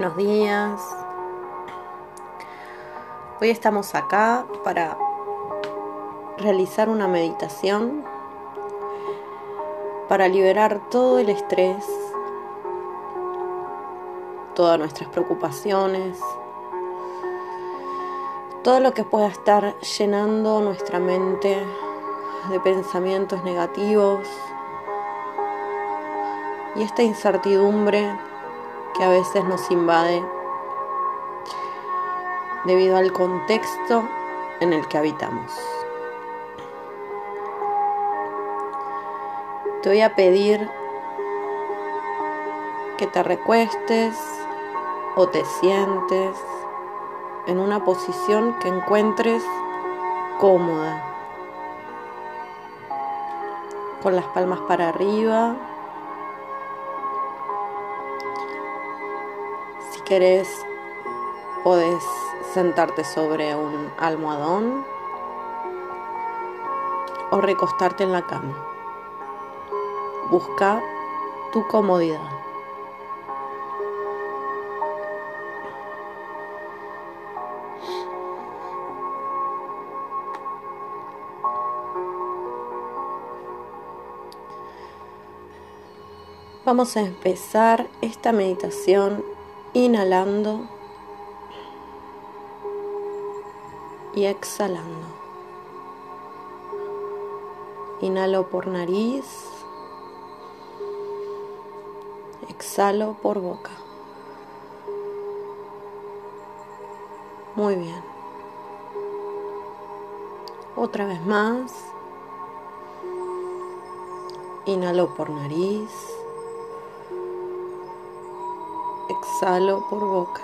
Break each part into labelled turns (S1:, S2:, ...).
S1: Buenos días. Hoy estamos acá para realizar una meditación para liberar todo el estrés, todas nuestras preocupaciones, todo lo que pueda estar llenando nuestra mente de pensamientos negativos y esta incertidumbre que a veces nos invade debido al contexto en el que habitamos. Te voy a pedir que te recuestes o te sientes en una posición que encuentres cómoda, con las palmas para arriba. Querés, podés sentarte sobre un almohadón o recostarte en la cama. Busca tu comodidad. Vamos a empezar esta meditación inhalando y exhalando. Inhalo por nariz, exhalo por boca. Muy bien. Otra vez más. Inhalo por nariz. Exhalo por boca.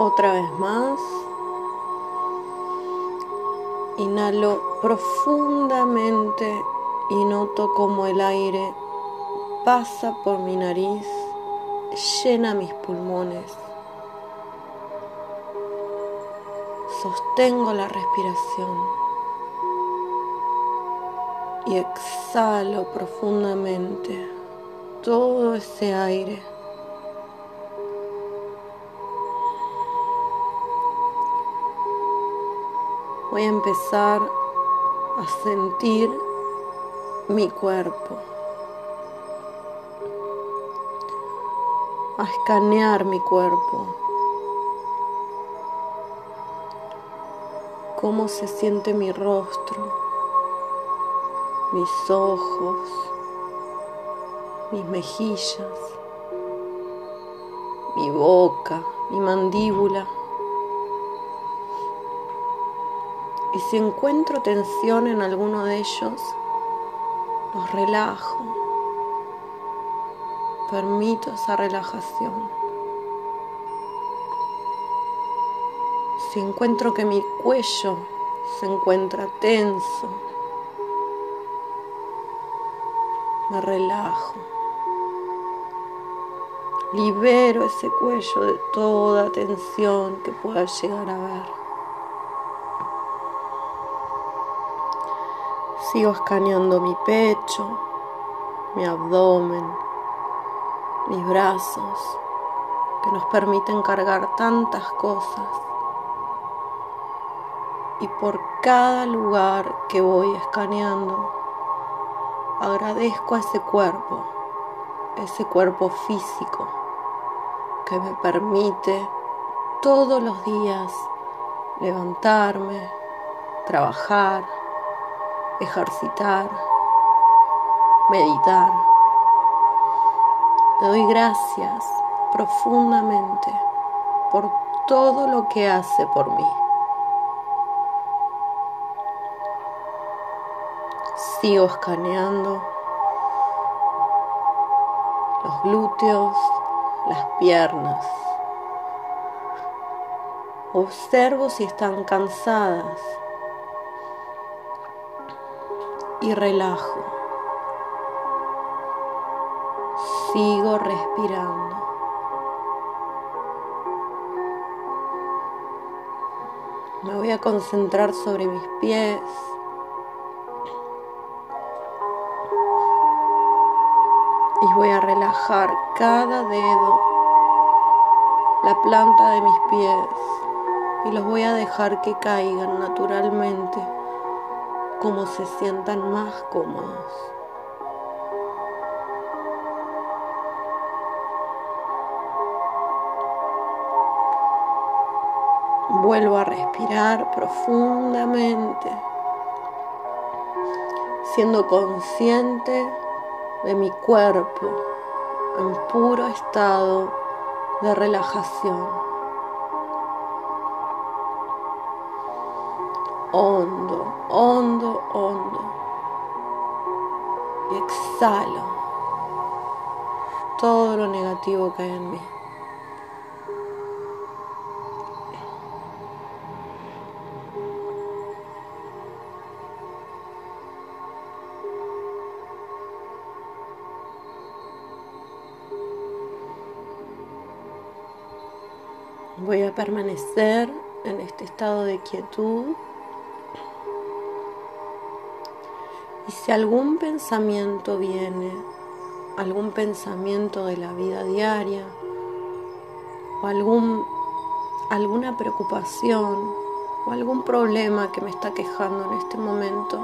S1: Otra vez más. Inhalo profundamente y noto como el aire pasa por mi nariz, llena mis pulmones. Sostengo la respiración y exhalo profundamente todo ese aire. Voy a empezar a sentir mi cuerpo, a escanear mi cuerpo, cómo se siente mi rostro mis ojos, mis mejillas, mi boca, mi mandíbula. Y si encuentro tensión en alguno de ellos, los relajo. Permito esa relajación. Si encuentro que mi cuello se encuentra tenso, me relajo. Libero ese cuello de toda tensión que pueda llegar a ver. Sigo escaneando mi pecho, mi abdomen, mis brazos, que nos permiten cargar tantas cosas. Y por cada lugar que voy escaneando, agradezco a ese cuerpo, ese cuerpo físico que me permite todos los días levantarme, trabajar, ejercitar, meditar. Le doy gracias profundamente por todo lo que hace por mí. Sigo escaneando los glúteos, las piernas. Observo si están cansadas y relajo. Sigo respirando. Me voy a concentrar sobre mis pies voy a relajar cada dedo, la planta de mis pies, y los voy a dejar que caigan naturalmente como se sientan más cómodos. Vuelvo a respirar profundamente, siendo consciente de mi cuerpo en puro estado de relajación. hondo, hondo, hondo. Y exhalo todo lo negativo que hay en mí. Estado de quietud Y si algún pensamiento viene, algún pensamiento de la vida diaria, o algún, alguna preocupación, o algún problema que me está quejando en este momento,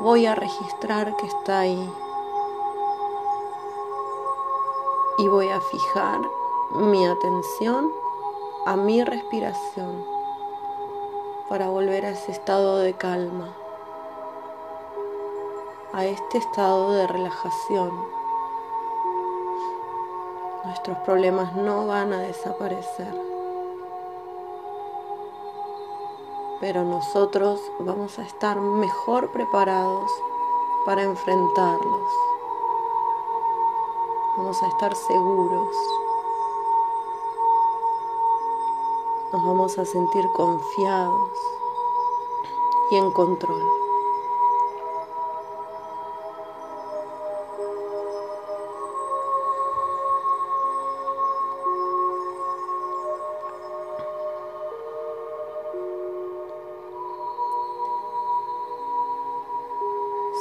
S1: voy a registrar que está ahí. Y voy a fijar mi atención a mi respiración para volver a ese estado de calma a este estado de relajación. Nuestros problemas no van a desaparecer, pero nosotros vamos a estar mejor preparados para enfrentarlos. Vamos a estar seguros. Nos vamos a sentir confiados y en control.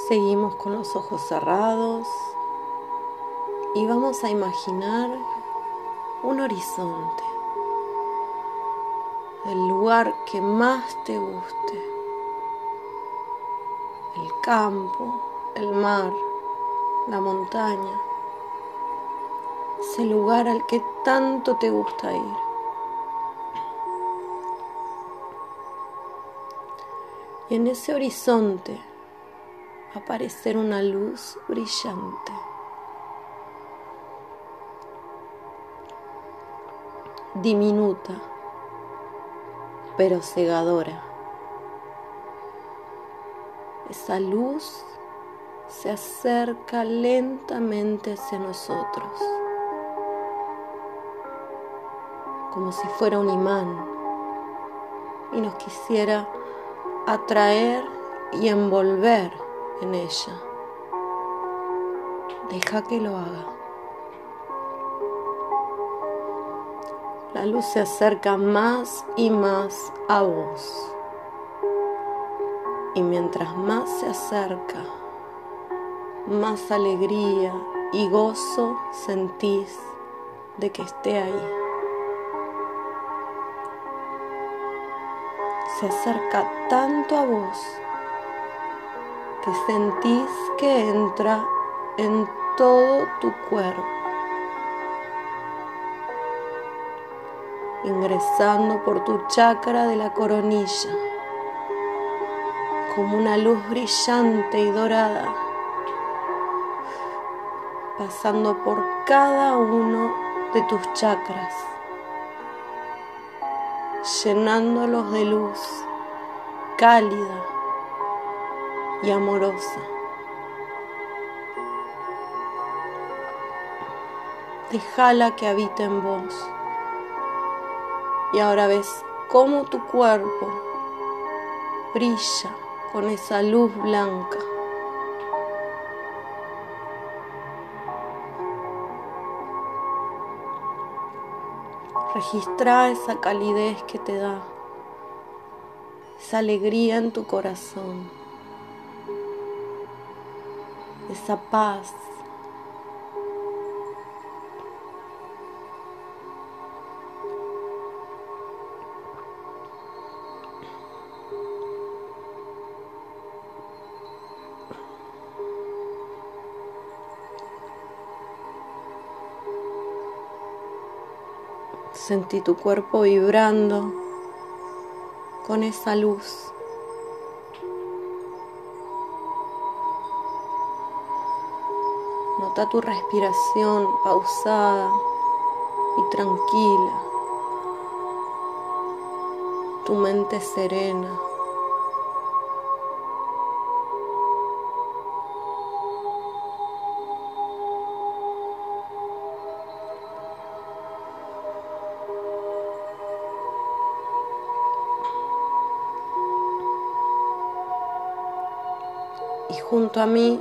S1: Seguimos con los ojos cerrados y vamos a imaginar un horizonte, el lugar que más te guste, el campo, el mar, la montaña, ese lugar al que tanto te gusta ir. Y en ese horizonte aparecer una luz brillante. Diminuta, pero cegadora. Esa luz se acerca lentamente hacia nosotros, como si fuera un imán, y nos quisiera atraer y envolver en ella. Deja que lo haga. La luz se acerca más y más a vos. Y mientras más se acerca, más alegría y gozo sentís de que esté ahí. Se acerca tanto a vos que sentís que entra en todo tu cuerpo, ingresando por tu chakra de la coronilla, como una luz brillante y dorada, pasando por cada uno de tus chakras, llenándolos de luz cálida y amorosa. Déjala que habite en vos. Y ahora ves cómo tu cuerpo brilla con esa luz blanca. Registra esa calidez que te da, esa alegría en tu corazón esa paz Sentí tu cuerpo vibrando con esa luz. Nota tu respiración pausada y tranquila, tu mente serena. Y junto a mí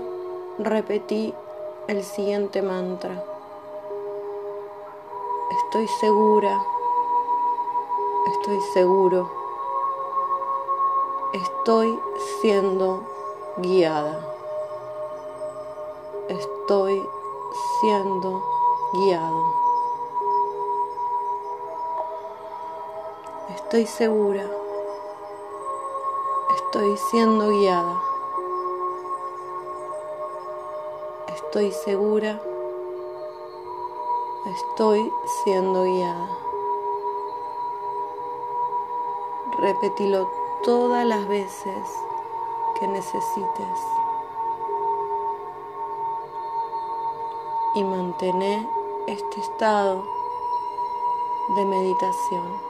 S1: repetí el siguiente mantra. Estoy segura, estoy seguro, estoy siendo guiada, estoy siendo guiado. Estoy segura, estoy siendo guiada. Estoy segura, estoy siendo guiada. Repetilo todas las veces que necesites y mantener este estado de meditación.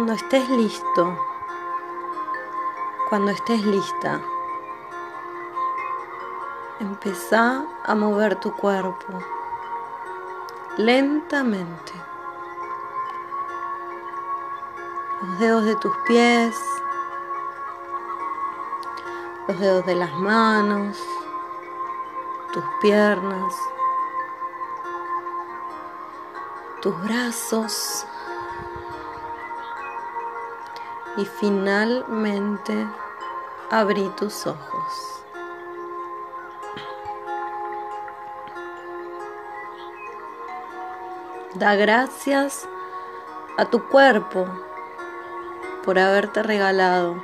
S1: Cuando estés listo, cuando estés lista, empezá a mover tu cuerpo lentamente. Los dedos de tus pies, los dedos de las manos, tus piernas, tus brazos y finalmente abrí tus ojos. Da gracias a tu cuerpo por haberte regalado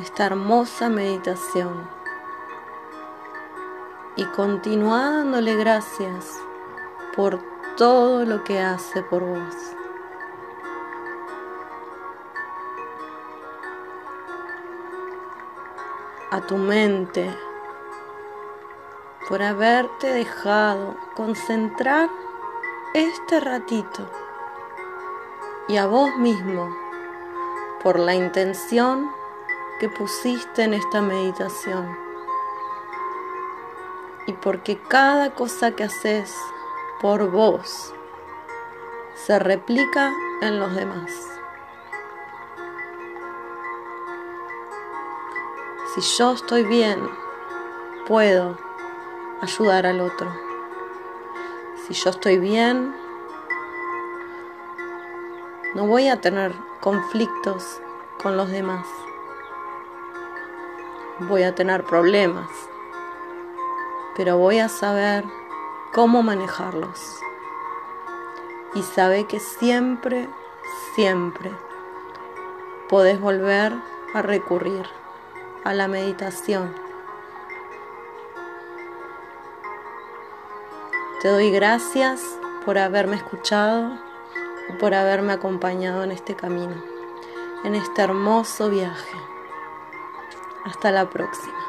S1: esta hermosa meditación y continúa dándole gracias por todo lo que hace por vos. A tu mente por haberte dejado concentrar este ratito y a vos mismo por la intención que pusiste en esta meditación y porque cada cosa que haces por vos se replica en los demás. Si yo estoy bien, puedo ayudar al otro. Si yo estoy bien, no voy a tener conflictos con los demás. Voy a tener problemas, pero voy a saber cómo manejarlos. Y sabe que siempre, siempre podés volver a recurrir a la meditación. Te doy gracias por haberme escuchado y por haberme acompañado en este camino, en este hermoso viaje. Hasta la próxima.